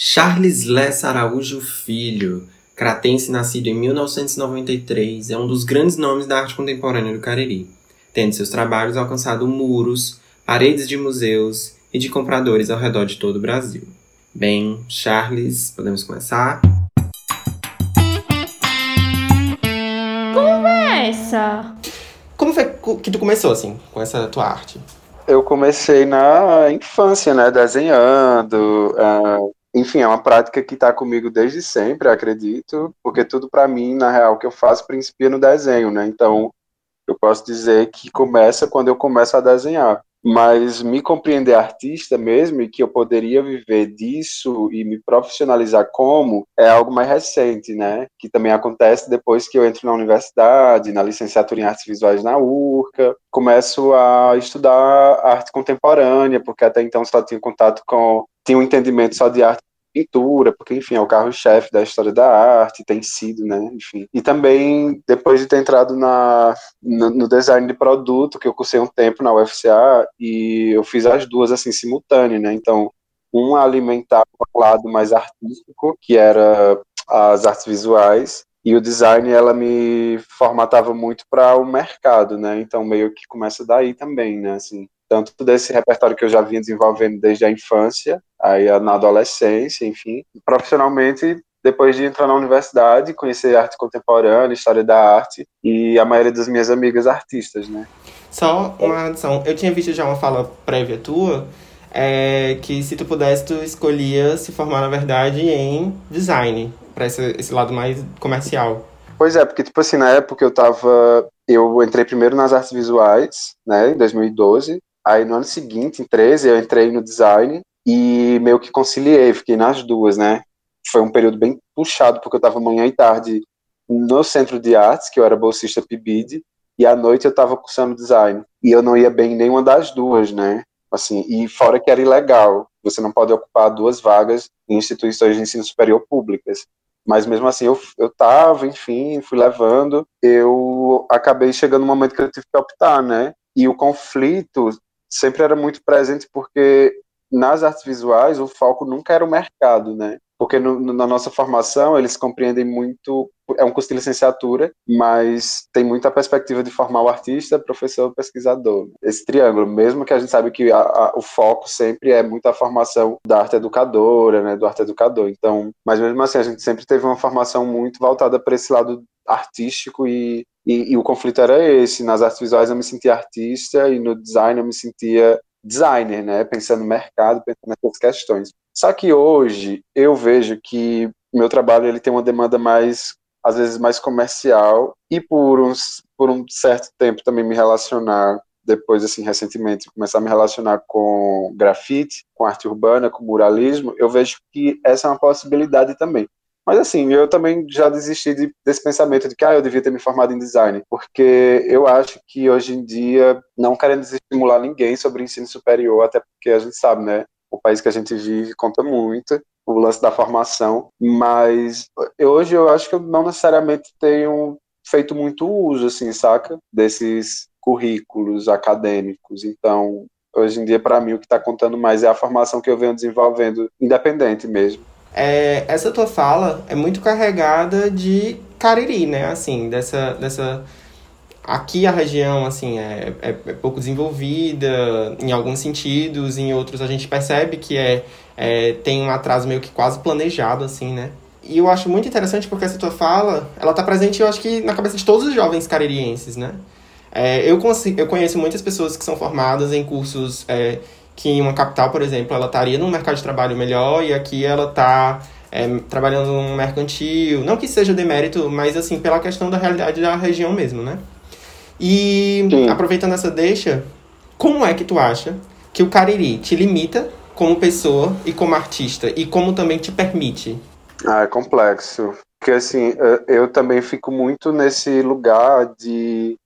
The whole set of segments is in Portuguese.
Charles Lessa Araújo Filho, cratense nascido em 1993, é um dos grandes nomes da arte contemporânea do Cariri, tendo seus trabalhos alcançado muros, paredes de museus e de compradores ao redor de todo o Brasil. Bem, Charles, podemos começar? Começa! Como foi que tu começou, assim, com essa tua arte? Eu comecei na infância, né, desenhando, uh, enfim, é uma prática que está comigo desde sempre, acredito, porque tudo para mim, na real, que eu faço principia no desenho, né? Então, eu posso dizer que começa quando eu começo a desenhar. Mas me compreender artista mesmo e que eu poderia viver disso e me profissionalizar como é algo mais recente, né? Que também acontece depois que eu entro na universidade, na licenciatura em artes visuais na URCA, começo a estudar arte contemporânea, porque até então só tinha contato com tinha um entendimento só de arte pintura, porque, enfim, é o carro-chefe da história da arte, tem sido, né, enfim. E também, depois de ter entrado na, no, no, design de produto, que eu cursei um tempo na UFCA, e eu fiz as duas, assim, simultâneo, né, então, um alimentava o lado mais artístico, que era as artes visuais, e o design, ela me formatava muito para o mercado, né, então meio que começa daí também, né, assim tanto desse repertório que eu já vinha desenvolvendo desde a infância, aí na adolescência, enfim, profissionalmente depois de entrar na universidade, conhecer arte contemporânea, história da arte e a maioria das minhas amigas artistas, né? Só uma adição, eu tinha visto já uma fala prévia tua, é, que se tu pudesse, tu escolhia se formar, na verdade, em design, para esse, esse lado mais comercial. Pois é, porque, tipo assim, na época eu tava. Eu entrei primeiro nas artes visuais, né, em 2012, Aí no ano seguinte, em 13, eu entrei no design e meio que conciliei, fiquei nas duas, né? Foi um período bem puxado, porque eu estava manhã e tarde no centro de artes, que eu era bolsista PIBID, e à noite eu estava cursando design. E eu não ia bem em nenhuma das duas, né? Assim, e fora que era ilegal, você não pode ocupar duas vagas em instituições de ensino superior públicas. Mas mesmo assim, eu, eu tava, enfim, fui levando, eu acabei chegando no momento que eu tive que optar, né? E o conflito sempre era muito presente porque nas artes visuais o foco nunca era o mercado, né? Porque no, na nossa formação eles compreendem muito, é um curso de licenciatura, mas tem muita perspectiva de formar o artista, professor, pesquisador. Esse triângulo, mesmo que a gente sabe que a, a, o foco sempre é muito a formação da arte educadora, né, do arte educador. Então, mas mesmo assim a gente sempre teve uma formação muito voltada para esse lado artístico e, e, e, o conflito era esse. Nas artes visuais eu me sentia artista e no design eu me sentia designer, né? Pensando no mercado, pensando nessas questões. Só que hoje eu vejo que meu trabalho ele tem uma demanda mais às vezes mais comercial e por uns por um certo tempo também me relacionar depois assim recentemente começar a me relacionar com grafite, com arte urbana, com muralismo, eu vejo que essa é uma possibilidade também. Mas assim, eu também já desisti de, desse pensamento de que ah, eu devia ter me formado em design, porque eu acho que hoje em dia, não querendo estimular ninguém sobre ensino superior, até porque a gente sabe, né? O país que a gente vive conta muito, o lance da formação, mas hoje eu acho que eu não necessariamente tenho feito muito uso, assim, saca? Desses currículos acadêmicos. Então, hoje em dia, para mim, o que está contando mais é a formação que eu venho desenvolvendo, independente mesmo é, essa tua fala é muito carregada de Cariri, né? Assim, dessa, dessa aqui a região assim é, é, é, pouco desenvolvida em alguns sentidos em outros a gente percebe que é, é, tem um atraso meio que quase planejado assim né e eu acho muito interessante porque essa tua fala ela tá presente eu acho que na cabeça de todos os jovens caririenses né é, eu, eu conheço muitas pessoas que são formadas em cursos é, que em uma capital, por exemplo, ela estaria num mercado de trabalho melhor e aqui ela está é, trabalhando num mercantil. Não que seja demérito, mas assim, pela questão da realidade da região mesmo, né? E Sim. aproveitando essa deixa, como é que tu acha que o Cariri te limita como pessoa e como artista e como também te permite? Ah, é complexo. Porque assim, eu também fico muito nesse lugar de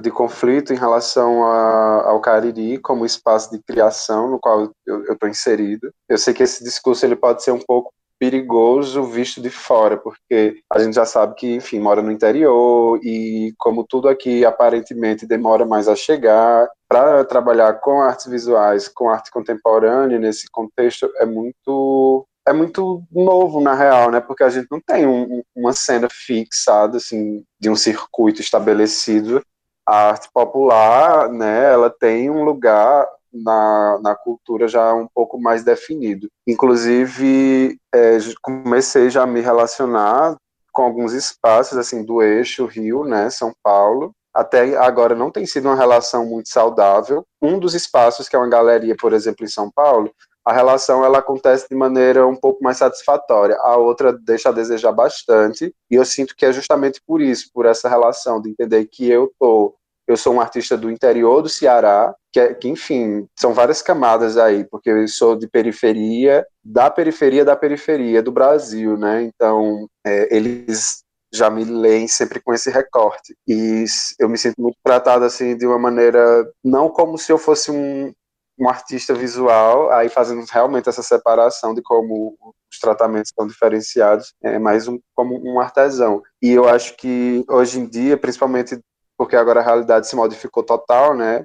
de conflito em relação a, ao Cariri como espaço de criação no qual eu estou inserido. Eu sei que esse discurso ele pode ser um pouco perigoso visto de fora, porque a gente já sabe que, enfim, mora no interior e como tudo aqui aparentemente demora mais a chegar, para trabalhar com artes visuais, com arte contemporânea nesse contexto é muito é muito novo na real, né? Porque a gente não tem um, uma cena fixada assim de um circuito estabelecido. A arte popular, né? Ela tem um lugar na, na cultura já um pouco mais definido. Inclusive, é, comecei já a me relacionar com alguns espaços assim do eixo Rio, né, São Paulo. Até agora não tem sido uma relação muito saudável. Um dos espaços que é uma galeria, por exemplo, em São Paulo, a relação ela acontece de maneira um pouco mais satisfatória. A outra deixa a desejar bastante, e eu sinto que é justamente por isso, por essa relação de entender que eu tô eu sou um artista do interior do Ceará, que, é, que, enfim, são várias camadas aí, porque eu sou de periferia, da periferia da periferia do Brasil, né? Então, é, eles já me leem sempre com esse recorte. E eu me sinto muito tratado, assim, de uma maneira, não como se eu fosse um, um artista visual, aí fazendo realmente essa separação de como os tratamentos são diferenciados, é mais um, como um artesão. E eu acho que hoje em dia, principalmente porque agora a realidade se modificou total, né?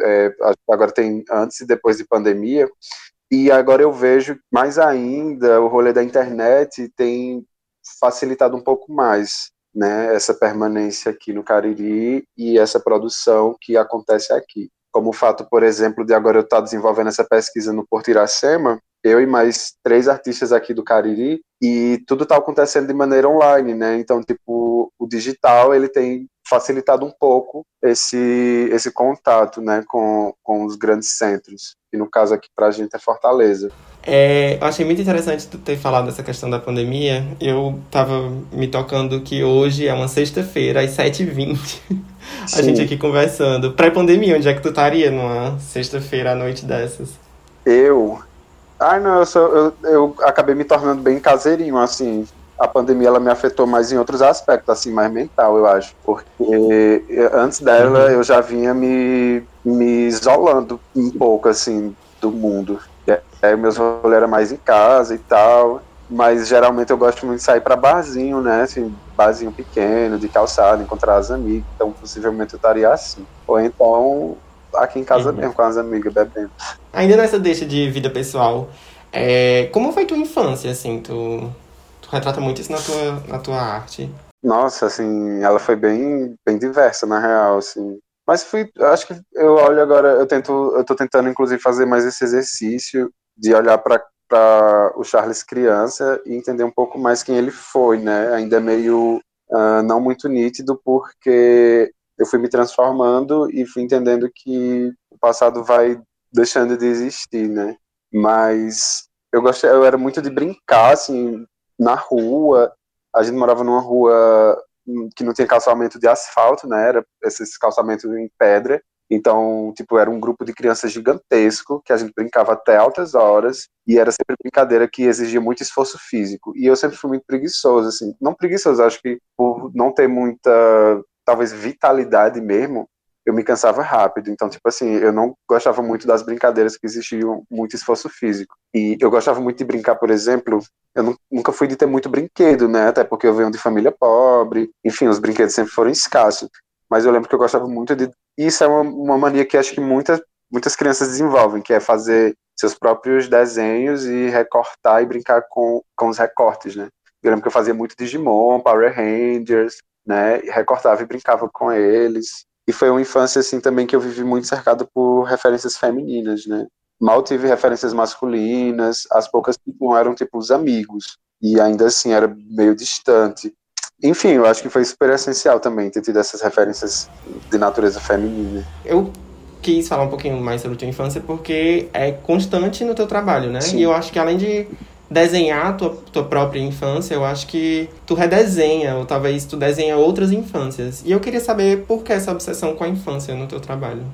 É, agora tem antes e depois de pandemia, e agora eu vejo mais ainda o rolê da internet tem facilitado um pouco mais né, essa permanência aqui no Cariri e essa produção que acontece aqui. Como o fato, por exemplo, de agora eu estar desenvolvendo essa pesquisa no Porto Iracema, eu e mais três artistas aqui do Cariri, e tudo está acontecendo de maneira online, né? Então, tipo, o digital, ele tem facilitado um pouco esse, esse contato, né, com, com os grandes centros, e no caso aqui para a gente é Fortaleza. É, eu achei muito interessante tu ter falado dessa questão da pandemia. Eu tava me tocando que hoje é uma sexta-feira, às 7h20. a gente aqui conversando. Pré-pandemia, onde é que tu estaria numa sexta-feira à noite dessas? Eu. Ai, não, eu, sou, eu, eu acabei me tornando bem caseirinho, assim. A pandemia ela me afetou mais em outros aspectos, assim, mais mental, eu acho. Porque antes dela uhum. eu já vinha me, me isolando um pouco, assim, do mundo. Aí meus rolês eram mais em casa e tal. Mas geralmente eu gosto muito de sair para barzinho, né? Assim, barzinho pequeno, de calçada, encontrar as amigas. Então, possivelmente eu estaria assim. Ou então, aqui em casa uhum. mesmo, com as amigas, bebendo. Ainda nessa deixa de vida pessoal, é... como foi tua infância, assim? Tu, tu retrata muito isso na tua, na tua arte. Nossa, assim, ela foi bem, bem diversa, na real, assim. Mas fui, acho que eu olho agora, eu tento, eu tô tentando inclusive fazer mais esse exercício de olhar para para o Charles criança e entender um pouco mais quem ele foi, né? Ainda é meio uh, não muito nítido, porque eu fui me transformando e fui entendendo que o passado vai deixando de existir, né? Mas eu gostei, eu era muito de brincar, assim, na rua. A gente morava numa rua que não tinha calçamento de asfalto, né? Era esses calçamentos em pedra. Então, tipo, era um grupo de crianças gigantesco, que a gente brincava até altas horas, e era sempre brincadeira que exigia muito esforço físico. E eu sempre fui muito preguiçoso, assim. Não preguiçoso, acho que por não ter muita, talvez, vitalidade mesmo, eu me cansava rápido. Então, tipo assim, eu não gostava muito das brincadeiras que exigiam muito esforço físico. E eu gostava muito de brincar, por exemplo, eu nunca fui de ter muito brinquedo, né? Até porque eu venho de família pobre, enfim, os brinquedos sempre foram escassos. Mas eu lembro que eu gostava muito de isso é uma, uma mania que acho que muitas, muitas crianças desenvolvem, que é fazer seus próprios desenhos e recortar e brincar com, com os recortes, né? Eu lembro que eu fazia muito Digimon, Power Rangers, né? E recortava e brincava com eles. E foi uma infância, assim, também que eu vivi muito cercado por referências femininas, né? Mal tive referências masculinas, as poucas que eram, tipo, os amigos. E ainda assim, era meio distante enfim, eu acho que foi super essencial também ter tido essas referências de natureza feminina. Eu quis falar um pouquinho mais sobre a tua infância porque é constante no teu trabalho, né? Sim. E eu acho que além de desenhar tua, tua própria infância, eu acho que tu redesenha, ou talvez tu desenha outras infâncias. E eu queria saber por que essa obsessão com a infância no teu trabalho.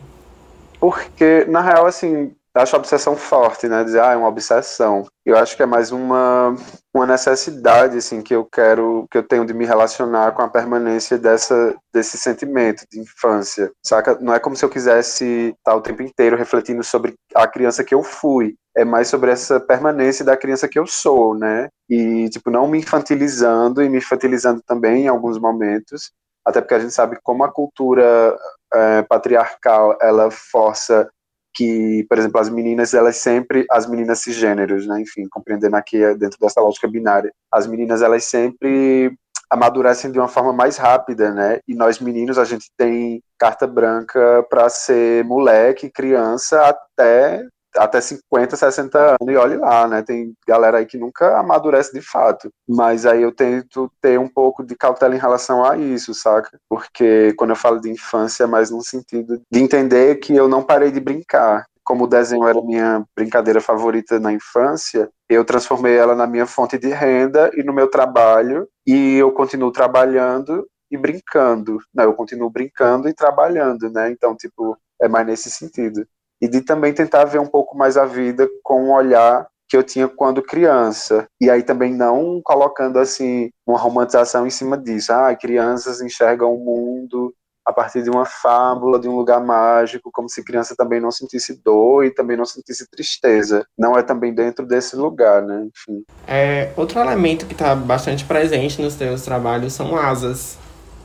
Porque, na real, assim, acho a obsessão forte, né? Dizer, ah, é uma obsessão. Eu acho que é mais uma, uma necessidade, assim, que eu quero, que eu tenho de me relacionar com a permanência dessa, desse sentimento de infância, saca? Não é como se eu quisesse estar o tempo inteiro refletindo sobre a criança que eu fui. É mais sobre essa permanência da criança que eu sou, né? E, tipo, não me infantilizando e me infantilizando também em alguns momentos, até porque a gente sabe como a cultura é, patriarcal, ela força que, por exemplo, as meninas, elas sempre, as meninas cisgêneros, né, enfim, compreendendo aqui é dentro dessa lógica binária, as meninas, elas sempre amadurecem de uma forma mais rápida, né? E nós meninos a gente tem carta branca para ser moleque, criança até até 50, 60 anos e olhe lá, né? Tem galera aí que nunca amadurece de fato. Mas aí eu tento ter um pouco de cautela em relação a isso, saca? Porque quando eu falo de infância é mais no sentido de entender que eu não parei de brincar como o desenho era minha brincadeira favorita na infância, eu transformei ela na minha fonte de renda e no meu trabalho, e eu continuo trabalhando e brincando, né? Eu continuo brincando e trabalhando, né? Então, tipo, é mais nesse sentido. E de também tentar ver um pouco mais a vida com um olhar que eu tinha quando criança. E aí também não colocando assim uma romantização em cima disso. Ah, crianças enxergam o mundo a partir de uma fábula, de um lugar mágico, como se criança também não sentisse dor e também não sentisse tristeza. Não é também dentro desse lugar, né? Enfim. É, outro elemento que está bastante presente nos teus trabalhos são asas.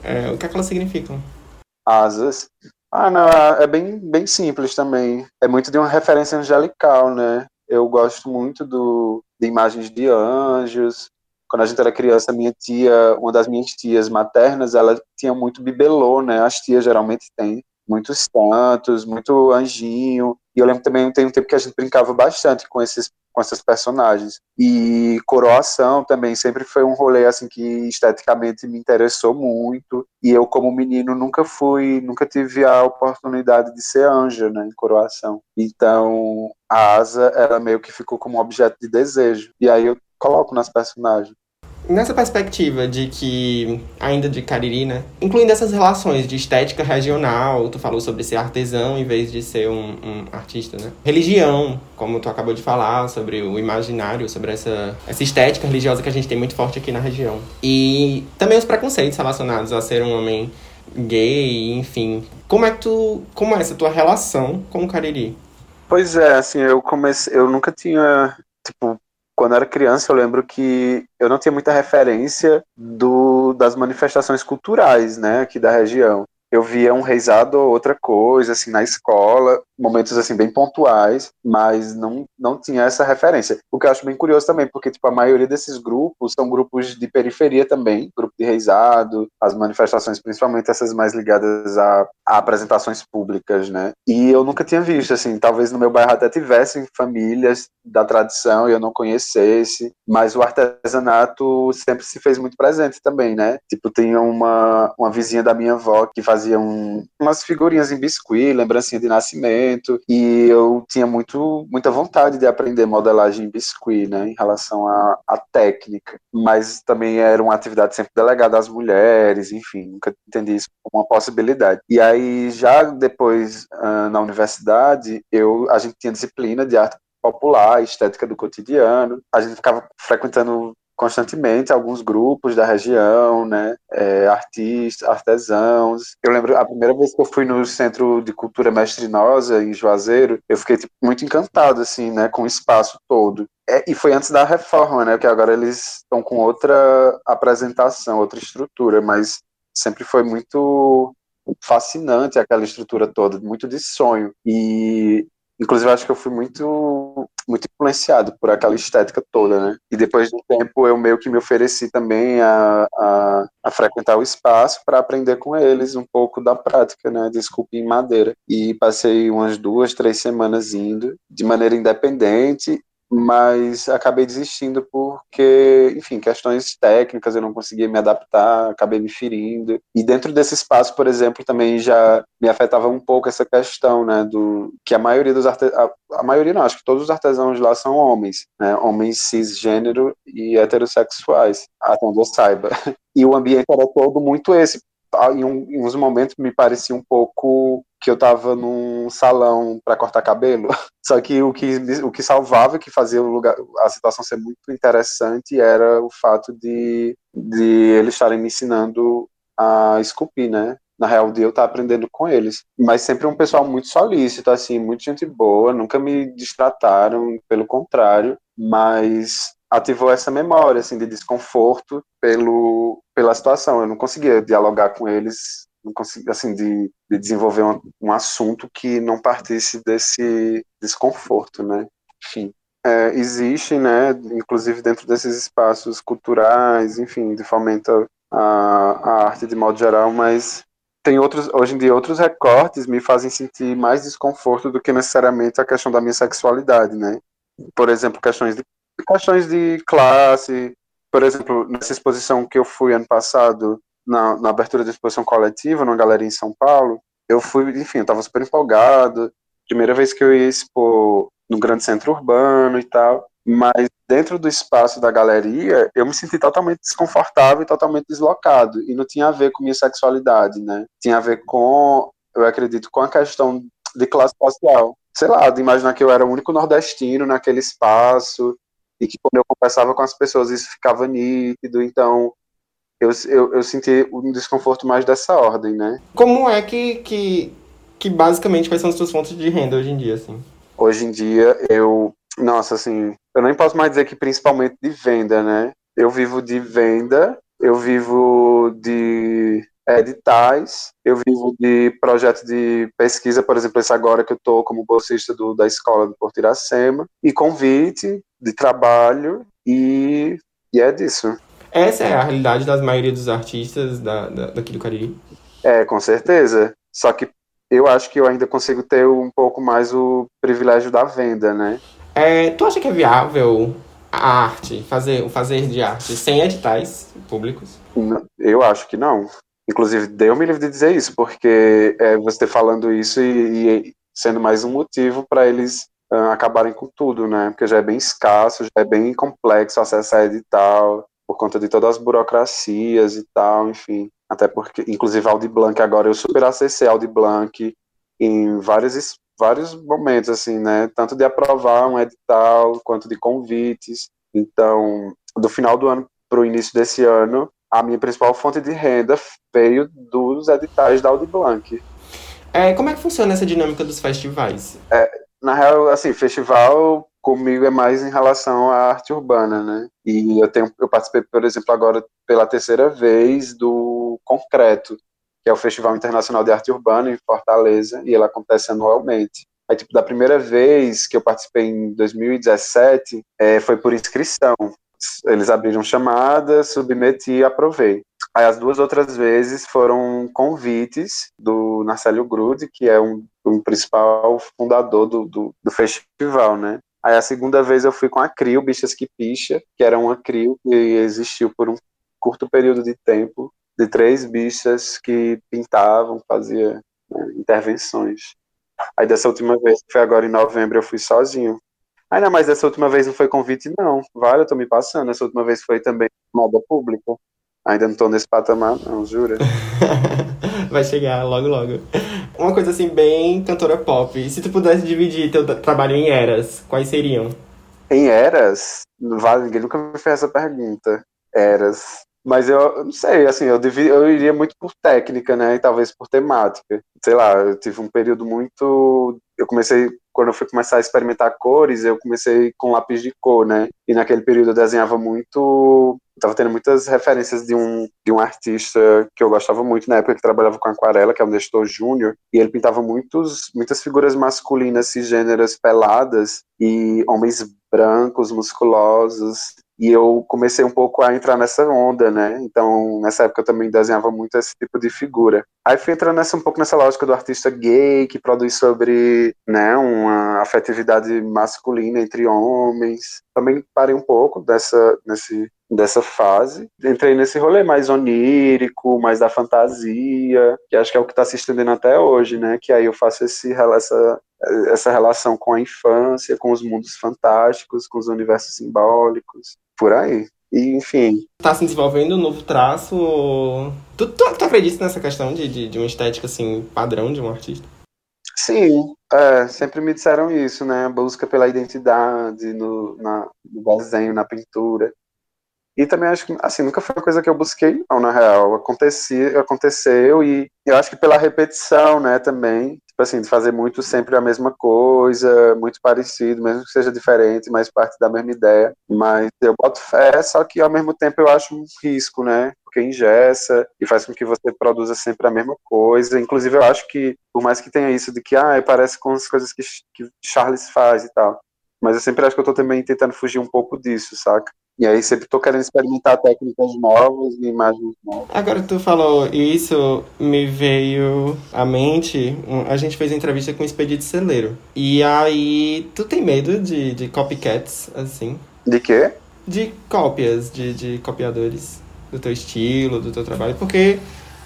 É, o que, é que elas significam? Asas. Ah, não, é bem, bem simples também. É muito de uma referência angelical, né? Eu gosto muito do, de imagens de anjos, quando a gente era criança, minha tia, uma das minhas tias maternas, ela tinha muito bibelô, né? As tias geralmente têm muitos santos, muito anjinho. E eu lembro também tem um tempo que a gente brincava bastante com esses com essas personagens. E coroação também sempre foi um rolê assim que esteticamente me interessou muito. E eu como menino nunca fui, nunca tive a oportunidade de ser anja, né, em coroação. Então, a asa era meio que ficou como objeto de desejo. E aí eu coloco nas personagens nessa perspectiva de que, ainda de Cariri, né? Incluindo essas relações de estética regional, tu falou sobre ser artesão em vez de ser um, um, artista, né? Religião, como tu acabou de falar, sobre o imaginário, sobre essa, essa estética religiosa que a gente tem muito forte aqui na região. E também os preconceitos relacionados a ser um homem gay, enfim. Como é que tu. Como é essa tua relação com o Cariri? Pois é, assim, eu comecei. Eu nunca tinha, tipo, quando eu era criança, eu lembro que eu não tinha muita referência do, das manifestações culturais, né, aqui da região eu via um reizado ou outra coisa, assim, na escola, momentos, assim, bem pontuais, mas não, não tinha essa referência. O que eu acho bem curioso também, porque, tipo, a maioria desses grupos são grupos de periferia também, de as manifestações, principalmente essas mais ligadas a, a apresentações públicas, né? E eu nunca tinha visto, assim, talvez no meu bairro até tivessem famílias da tradição e eu não conhecesse, mas o artesanato sempre se fez muito presente também, né? Tipo, tinha uma, uma vizinha da minha avó que fazia faziam umas figurinhas em biscuit, lembrancinha de nascimento, e eu tinha muito, muita vontade de aprender modelagem em biscuit, né, em relação à técnica, mas também era uma atividade sempre delegada às mulheres, enfim, nunca entendi isso como uma possibilidade. E aí, já depois, uh, na universidade, eu, a gente tinha disciplina de arte popular, estética do cotidiano. A gente ficava frequentando constantemente alguns grupos da região, né, é, artistas, artesãos. Eu lembro a primeira vez que eu fui no Centro de Cultura Mestrinosa em Juazeiro, eu fiquei tipo, muito encantado assim, né, com o espaço todo. É, e foi antes da reforma, né, que agora eles estão com outra apresentação, outra estrutura, mas sempre foi muito fascinante aquela estrutura toda, muito de sonho. E Inclusive, acho que eu fui muito, muito influenciado por aquela estética toda, né? E depois de um tempo, eu meio que me ofereci também a, a, a frequentar o espaço para aprender com eles um pouco da prática, né? De esculpir em madeira. E passei umas duas, três semanas indo de maneira independente mas acabei desistindo porque, enfim, questões técnicas eu não conseguia me adaptar, acabei me ferindo. E dentro desse espaço, por exemplo, também já me afetava um pouco essa questão, né, do que a maioria dos artesãos, a, maioria não, acho que todos os artesãos lá são homens, né, homens cisgênero e heterossexuais, até onde eu saiba. E o ambiente era todo muito esse, em, um, em uns momentos me parecia um pouco que eu estava num salão para cortar cabelo. Só que o que o que salvava, que fazia o lugar, a situação ser muito interessante era o fato de, de eles estarem me ensinando a esculpir, né? Na real, de eu estar aprendendo com eles. Mas sempre um pessoal muito solícito, assim, muito gente boa, nunca me distrataram, pelo contrário. Mas ativou essa memória assim de desconforto pelo pela situação. Eu não conseguia dialogar com eles não consegui, assim, de, de desenvolver um, um, assunto que não partisse desse desconforto, né? Enfim, é, existe, né, inclusive dentro desses espaços culturais, enfim, de fomenta a, a arte de modo geral, mas tem outros, hoje em dia, outros recortes me fazem sentir mais desconforto do que necessariamente a questão da minha sexualidade, né? Por exemplo, questões de, questões de classe, por exemplo, nessa exposição que eu fui ano passado, na, na abertura da exposição coletiva, numa galeria em São Paulo, eu fui, enfim, eu estava super empolgado, primeira vez que eu ia expor no grande centro urbano e tal, mas dentro do espaço da galeria, eu me senti totalmente desconfortável e totalmente deslocado, e não tinha a ver com minha sexualidade, né? Tinha a ver com, eu acredito, com a questão de classe social. Sei lá, de imaginar que eu era o único nordestino naquele espaço, e que quando eu conversava com as pessoas isso ficava nítido, então eu, eu, eu senti um desconforto mais dessa ordem, né? Como é que, que, que basicamente quais são as suas fontes de renda hoje em dia, assim? Hoje em dia eu, nossa, assim, eu nem posso mais dizer que principalmente de venda, né? Eu vivo de venda, eu vivo de editais, eu vivo de projetos de pesquisa, por exemplo, esse agora que eu estou como bolsista do, da escola do Porto Iracema, e convite de trabalho, e, e é disso. Essa é a realidade das maioria dos artistas da, da, daqui do Cariri? É, com certeza. Só que eu acho que eu ainda consigo ter um pouco mais o privilégio da venda, né? É, tu acha que é viável a arte, fazer o fazer de arte sem editais públicos? Eu acho que não. Inclusive, deu me livre de dizer isso, porque é, você falando isso e, e sendo mais um motivo para eles uh, acabarem com tudo, né? Porque já é bem escasso, já é bem complexo acessar edital por conta de todas as burocracias e tal, enfim. Até porque, inclusive, Audi Blanc agora, eu super acessei Audi Blanc em vários, vários momentos, assim, né? Tanto de aprovar um edital, quanto de convites. Então, do final do ano para o início desse ano, a minha principal fonte de renda veio dos editais da Audi Blanc. É, como é que funciona essa dinâmica dos festivais? É, na real, assim, festival comigo é mais em relação à arte urbana, né? E eu tenho, eu participei, por exemplo, agora pela terceira vez do Concreto, que é o Festival Internacional de Arte Urbana em Fortaleza, e ele acontece anualmente. Aí, tipo, da primeira vez que eu participei em 2017, é, foi por inscrição. Eles abriram chamada, submeti e aprovei. Aí as duas outras vezes foram convites do Narcélio Grude, que é um, um principal fundador do, do, do, festival, né? Aí a segunda vez eu fui com a CRIO, Bichas que Picha, que era uma CRIO que existiu por um curto período de tempo, de três bichas que pintavam, faziam né, intervenções. Aí dessa última vez, que foi agora em novembro, eu fui sozinho. Ainda mais dessa última vez não foi convite, não. Vale, eu tô me passando. Essa última vez foi também moda pública. Ainda não tô nesse patamar, não, jura? Vai chegar logo, logo. Uma coisa assim, bem cantora pop. Se tu pudesse dividir teu trabalho em eras, quais seriam? Em eras? Vale, ninguém nunca me fez essa pergunta. Eras. Mas eu não sei, assim, eu, devia, eu iria muito por técnica, né? E talvez por temática. Sei lá, eu tive um período muito. Eu comecei, quando eu fui começar a experimentar cores, eu comecei com lápis de cor, né? E naquele período eu desenhava muito. Tava tendo muitas referências de um, de um artista que eu gostava muito na época que trabalhava com aquarela, que é o Nestor Júnior, e ele pintava muitos, muitas figuras masculinas cisgêneras peladas e homens brancos, musculosos, e eu comecei um pouco a entrar nessa onda, né? Então, nessa época eu também desenhava muito esse tipo de figura. Aí fui entrando nessa, um pouco nessa lógica do artista gay, que produz sobre, né, uma afetividade masculina entre homens. Também parei um pouco dessa, nesse, dessa fase. Entrei nesse rolê mais onírico, mais da fantasia, que acho que é o que está se estendendo até hoje, né? Que aí eu faço esse, essa, essa relação com a infância, com os mundos fantásticos, com os universos simbólicos por aí. E, enfim. Tá se desenvolvendo um novo traço? Tu, tu, tu acredita nessa questão de, de, de, uma estética, assim, padrão de um artista? Sim, é, sempre me disseram isso, né? A busca pela identidade no, na, no desenho, na pintura. E também acho que, assim, nunca foi uma coisa que eu busquei, não, na real. Acontecia, aconteceu e eu acho que pela repetição, né, também. Tipo assim, de fazer muito sempre a mesma coisa, muito parecido, mesmo que seja diferente, mas parte da mesma ideia. Mas eu boto fé, só que ao mesmo tempo eu acho um risco, né? porque ingessa e faz com que você produza sempre a mesma coisa. Inclusive, eu acho que, por mais que tenha isso de que, ah, parece com as coisas que, que Charles faz e tal, mas eu sempre acho que eu tô também tentando fugir um pouco disso, saca? E aí sempre tô querendo experimentar técnicas novas e imagens novas. Agora que tu falou isso, me veio à mente, a gente fez entrevista com o Expedito Celeiro. E aí, tu tem medo de, de copycats, assim? De quê? De cópias, de, de copiadores do teu estilo, do teu trabalho, porque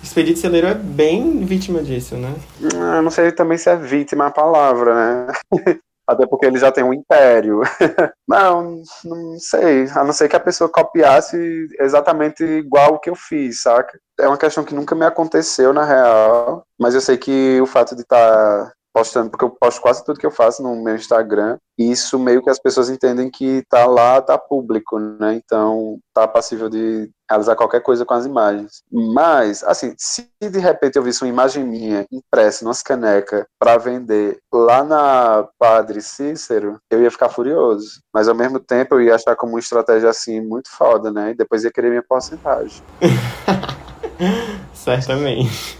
Expedito Celeiro é bem vítima disso, né? Eu não sei também se é vítima a palavra, né? Até porque ele já tem um império. não, não sei. A não ser que a pessoa copiasse exatamente igual o que eu fiz, saca? É uma questão que nunca me aconteceu, na real. Mas eu sei que o fato de estar tá postando, porque eu posto quase tudo que eu faço no meu Instagram, isso meio que as pessoas entendem que tá lá, tá público, né? Então tá passível de realizar qualquer coisa com as imagens. Mas, assim, se de repente eu visse uma imagem minha impressa nas caneca para vender lá na Padre Cícero, eu ia ficar furioso. Mas ao mesmo tempo eu ia achar como uma estratégia assim muito foda, né? E depois ia querer minha porcentagem. Certamente.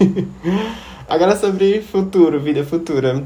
Agora sobre futuro, vida futura.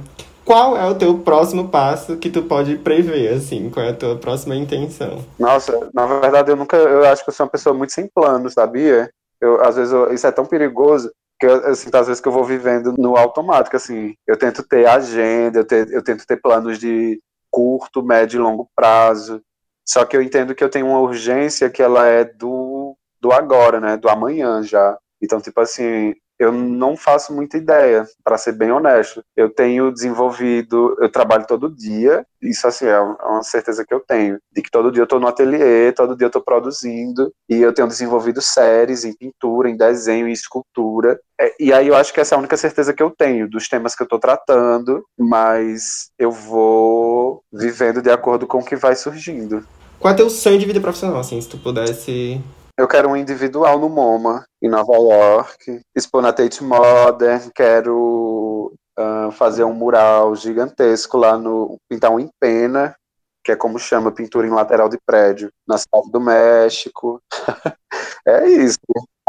Qual é o teu próximo passo que tu pode prever, assim? Qual é a tua próxima intenção? Nossa, na verdade eu nunca, eu acho que eu sou uma pessoa muito sem plano, sabia? Eu, às vezes eu, isso é tão perigoso que eu, eu sinto às vezes que eu vou vivendo no automático, assim. Eu tento ter agenda, eu, eu tento ter planos de curto, médio e longo prazo. Só que eu entendo que eu tenho uma urgência que ela é do, do agora, né? Do amanhã já. Então, tipo assim, eu não faço muita ideia, para ser bem honesto. Eu tenho desenvolvido, eu trabalho todo dia, isso assim é uma certeza que eu tenho, de que todo dia eu estou no ateliê, todo dia eu estou produzindo, e eu tenho desenvolvido séries em pintura, em desenho, em escultura. É, e aí eu acho que essa é a única certeza que eu tenho dos temas que eu estou tratando, mas eu vou vivendo de acordo com o que vai surgindo. Qual é o teu sonho de vida profissional, assim, se tu pudesse eu quero um individual no MoMA, em Nova York, expor na Tate Modern, quero uh, fazer um mural gigantesco lá no. pintar um em pena, que é como chama pintura em lateral de prédio, na cidade do México. é isso.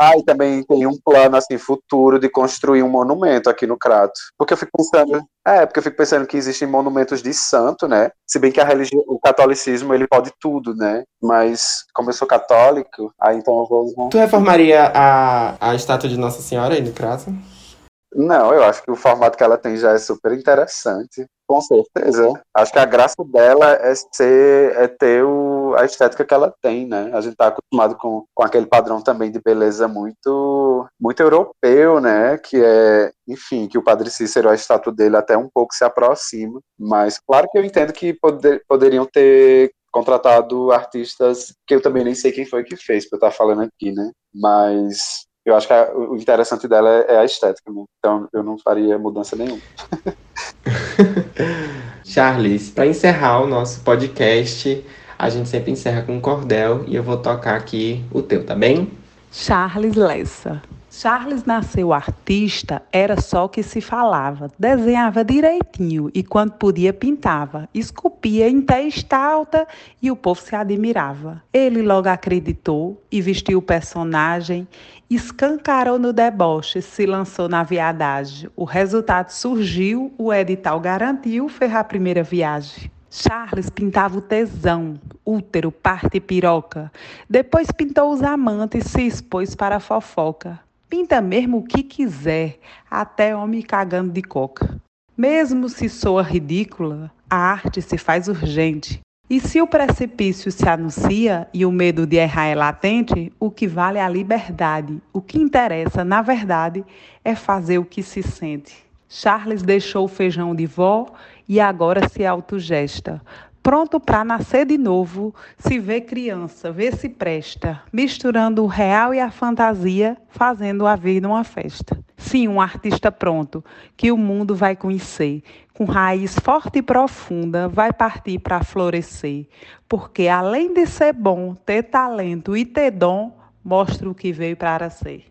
Ah, e também tem um plano assim futuro de construir um monumento aqui no Crato. Porque eu fico pensando, é, porque eu fico pensando que existem monumentos de santo, né? Se bem que a religião, o catolicismo, ele pode tudo, né? Mas como eu sou católico, aí então eu vou Tu reformaria a, a estátua de Nossa Senhora aí no Crato? Não, eu acho que o formato que ela tem já é super interessante. Com certeza. Acho que a graça dela é ser, é ter o, a estética que ela tem, né? A gente tá acostumado com, com aquele padrão também de beleza muito, muito europeu, né? Que é, enfim, que o Padre Cícero, a estátua dele até um pouco se aproxima. Mas claro que eu entendo que poder, poderiam ter contratado artistas que eu também nem sei quem foi que fez, para eu estar falando aqui, né? Mas eu acho que a, o interessante dela é, é a estética, né? então eu não faria mudança nenhuma. Charles, para encerrar o nosso podcast, a gente sempre encerra com um cordel e eu vou tocar aqui o teu, tá bem? Charles Lessa. Charles nasceu artista, era só que se falava. Desenhava direitinho e, quando podia, pintava. Esculpia em testa alta e o povo se admirava. Ele logo acreditou e vestiu o personagem, escancarou no deboche, se lançou na viadagem. O resultado surgiu, o edital garantiu, fez a primeira viagem. Charles pintava o tesão, útero, parte e piroca. Depois pintou os amantes e se expôs para a fofoca. Pinta mesmo o que quiser, até homem cagando de coca. Mesmo se soa ridícula, a arte se faz urgente. E se o precipício se anuncia e o medo de errar é latente, o que vale é a liberdade. O que interessa, na verdade, é fazer o que se sente. Charles deixou o feijão de vó e agora se autogesta pronto para nascer de novo, se vê criança, vê se presta, misturando o real e a fantasia, fazendo a vida uma festa. Sim, um artista pronto, que o mundo vai conhecer, com raiz forte e profunda, vai partir para florescer, porque além de ser bom, ter talento e ter dom, mostra o que veio para ser.